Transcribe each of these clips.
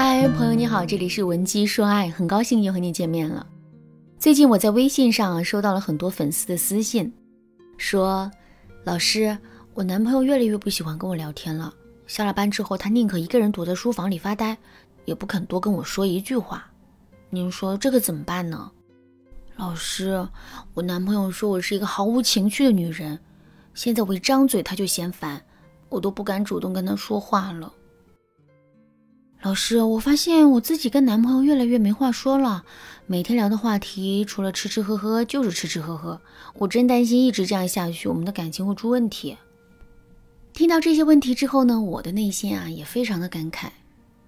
嗨，朋友你好，这里是文姬说爱，很高兴又和你见面了。最近我在微信上收到了很多粉丝的私信，说老师，我男朋友越来越不喜欢跟我聊天了。下了班之后，他宁可一个人躲在书房里发呆，也不肯多跟我说一句话。您说这个怎么办呢？老师，我男朋友说我是一个毫无情趣的女人，现在我一张嘴他就嫌烦，我都不敢主动跟他说话了。老师，我发现我自己跟男朋友越来越没话说了，每天聊的话题除了吃吃喝喝就是吃吃喝喝。我真担心一直这样下去，我们的感情会出问题。听到这些问题之后呢，我的内心啊也非常的感慨。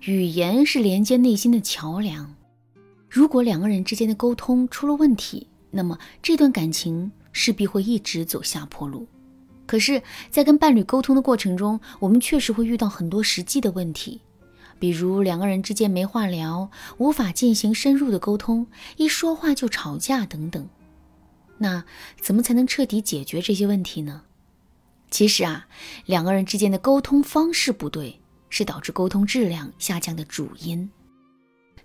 语言是连接内心的桥梁，如果两个人之间的沟通出了问题，那么这段感情势必会一直走下坡路。可是，在跟伴侣沟通的过程中，我们确实会遇到很多实际的问题。比如两个人之间没话聊，无法进行深入的沟通，一说话就吵架等等。那怎么才能彻底解决这些问题呢？其实啊，两个人之间的沟通方式不对，是导致沟通质量下降的主因。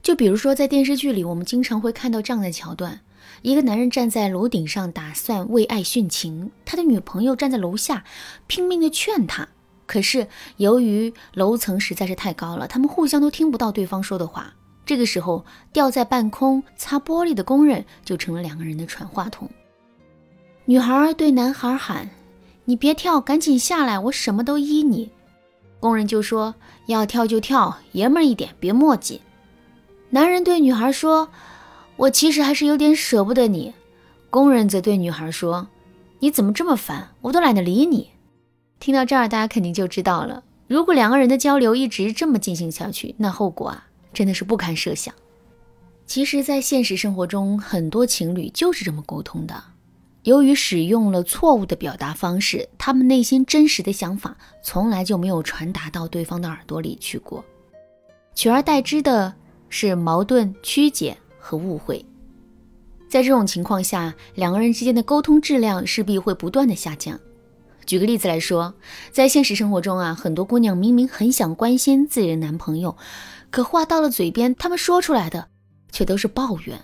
就比如说在电视剧里，我们经常会看到这样的桥段：一个男人站在楼顶上打算为爱殉情，他的女朋友站在楼下拼命的劝他。可是由于楼层实在是太高了，他们互相都听不到对方说的话。这个时候，吊在半空擦玻璃的工人就成了两个人的传话筒。女孩对男孩喊：“你别跳，赶紧下来，我什么都依你。”工人就说：“要跳就跳，爷们一点，别墨迹。”男人对女孩说：“我其实还是有点舍不得你。”工人则对女孩说：“你怎么这么烦？我都懒得理你。”听到这儿，大家肯定就知道了。如果两个人的交流一直这么进行下去，那后果啊，真的是不堪设想。其实，在现实生活中，很多情侣就是这么沟通的。由于使用了错误的表达方式，他们内心真实的想法从来就没有传达到对方的耳朵里去过，取而代之的是矛盾、曲解和误会。在这种情况下，两个人之间的沟通质量势必会不断的下降。举个例子来说，在现实生活中啊，很多姑娘明明很想关心自己的男朋友，可话到了嘴边，他们说出来的却都是抱怨。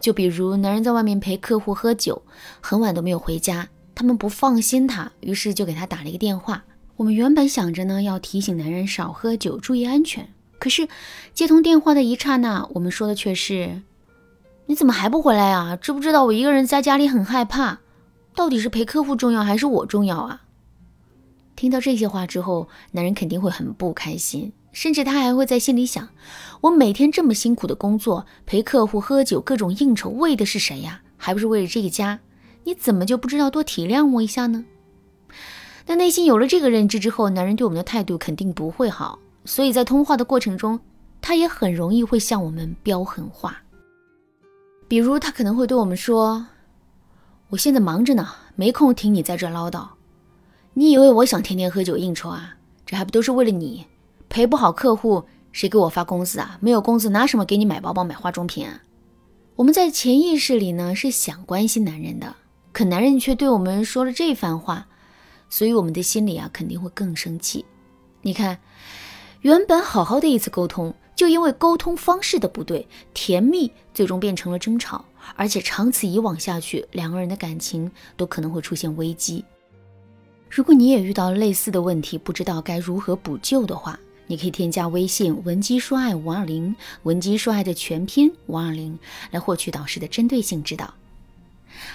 就比如男人在外面陪客户喝酒，很晚都没有回家，他们不放心他，于是就给他打了一个电话。我们原本想着呢，要提醒男人少喝酒，注意安全。可是接通电话的一刹那，我们说的却是：“你怎么还不回来啊？知不知道我一个人在家里很害怕？”到底是陪客户重要还是我重要啊？听到这些话之后，男人肯定会很不开心，甚至他还会在心里想：我每天这么辛苦的工作，陪客户喝酒，各种应酬，为的是谁呀？还不是为了这个家？你怎么就不知道多体谅我一下呢？那内心有了这个认知之后，男人对我们的态度肯定不会好，所以在通话的过程中，他也很容易会向我们飙狠话，比如他可能会对我们说。我现在忙着呢，没空听你在这唠叨。你以为我想天天喝酒应酬啊？这还不都是为了你？陪不好客户，谁给我发工资啊？没有工资，拿什么给你买包包、买化妆品啊？我们在潜意识里呢是想关心男人的，可男人却对我们说了这番话，所以我们的心里啊肯定会更生气。你看，原本好好的一次沟通。就因为沟通方式的不对，甜蜜最终变成了争吵，而且长此以往下去，两个人的感情都可能会出现危机。如果你也遇到类似的问题，不知道该如何补救的话，你可以添加微信文姬说爱五二零，文姬说爱的全拼五二零，来获取导师的针对性指导。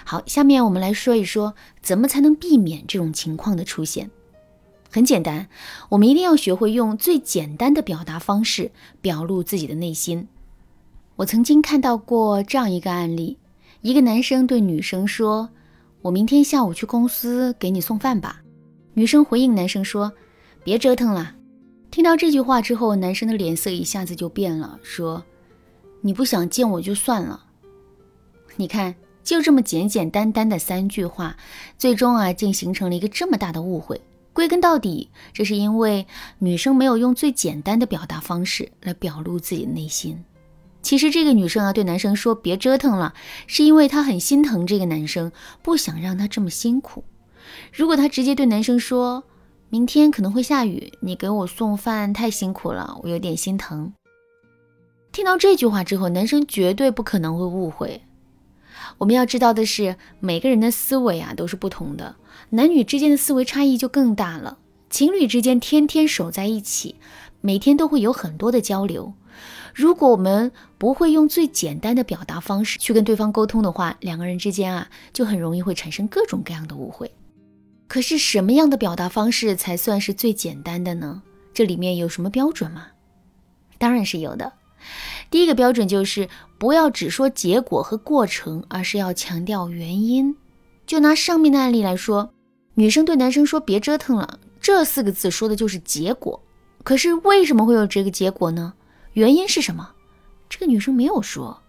好，下面我们来说一说，怎么才能避免这种情况的出现。很简单，我们一定要学会用最简单的表达方式表露自己的内心。我曾经看到过这样一个案例：一个男生对女生说：“我明天下午去公司给你送饭吧。”女生回应男生说：“别折腾了。”听到这句话之后，男生的脸色一下子就变了，说：“你不想见我就算了。”你看，就这么简简单单的三句话，最终啊，竟形成了一个这么大的误会。归根到底，这是因为女生没有用最简单的表达方式来表露自己的内心。其实这个女生啊，对男生说别折腾了，是因为她很心疼这个男生，不想让他这么辛苦。如果她直接对男生说，明天可能会下雨，你给我送饭太辛苦了，我有点心疼，听到这句话之后，男生绝对不可能会误会。我们要知道的是，每个人的思维啊都是不同的，男女之间的思维差异就更大了。情侣之间天天守在一起，每天都会有很多的交流。如果我们不会用最简单的表达方式去跟对方沟通的话，两个人之间啊就很容易会产生各种各样的误会。可是什么样的表达方式才算是最简单的呢？这里面有什么标准吗？当然是有的。第一个标准就是不要只说结果和过程，而是要强调原因。就拿上面的案例来说，女生对男生说“别折腾了”这四个字，说的就是结果。可是为什么会有这个结果呢？原因是什么？这个女生没有说。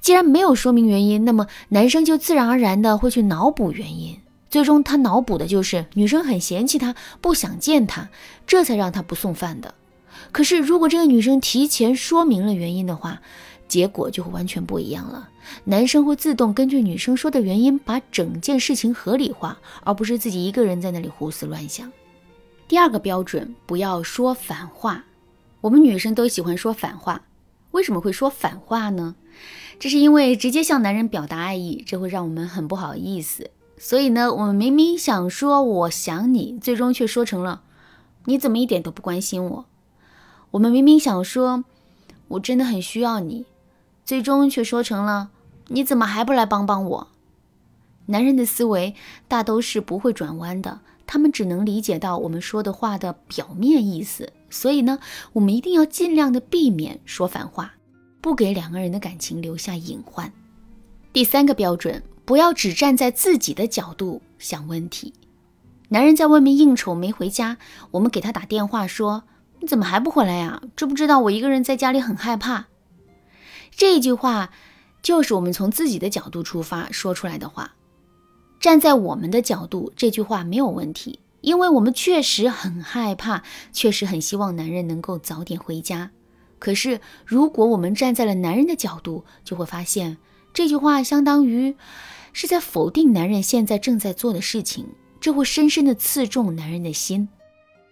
既然没有说明原因，那么男生就自然而然的会去脑补原因。最终他脑补的就是女生很嫌弃他，不想见他，这才让他不送饭的。可是如果这个女生提前说明了原因的话，结果就会完全不一样了。男生会自动根据女生说的原因，把整件事情合理化，而不是自己一个人在那里胡思乱想。第二个标准，不要说反话。我们女生都喜欢说反话，为什么会说反话呢？这是因为直接向男人表达爱意，这会让我们很不好意思。所以呢，我们明明想说我想你，最终却说成了你怎么一点都不关心我。我们明明想说我真的很需要你，最终却说成了你怎么还不来帮帮我？男人的思维大都是不会转弯的，他们只能理解到我们说的话的表面意思。所以呢，我们一定要尽量的避免说反话，不给两个人的感情留下隐患。第三个标准，不要只站在自己的角度想问题。男人在外面应酬没回家，我们给他打电话说：“你怎么还不回来呀？知不知道我一个人在家里很害怕？”这句话就是我们从自己的角度出发说出来的话。站在我们的角度，这句话没有问题。因为我们确实很害怕，确实很希望男人能够早点回家。可是，如果我们站在了男人的角度，就会发现这句话相当于是在否定男人现在正在做的事情，这会深深的刺中男人的心。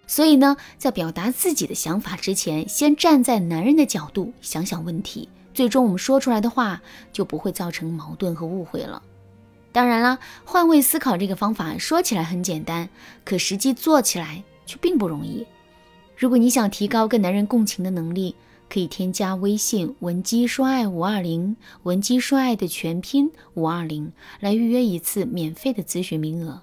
所以呢，在表达自己的想法之前，先站在男人的角度想想问题，最终我们说出来的话就不会造成矛盾和误会了。当然了，换位思考这个方法说起来很简单，可实际做起来却并不容易。如果你想提高跟男人共情的能力，可以添加微信文姬说爱五二零，文姬说爱的全拼五二零，来预约一次免费的咨询名额。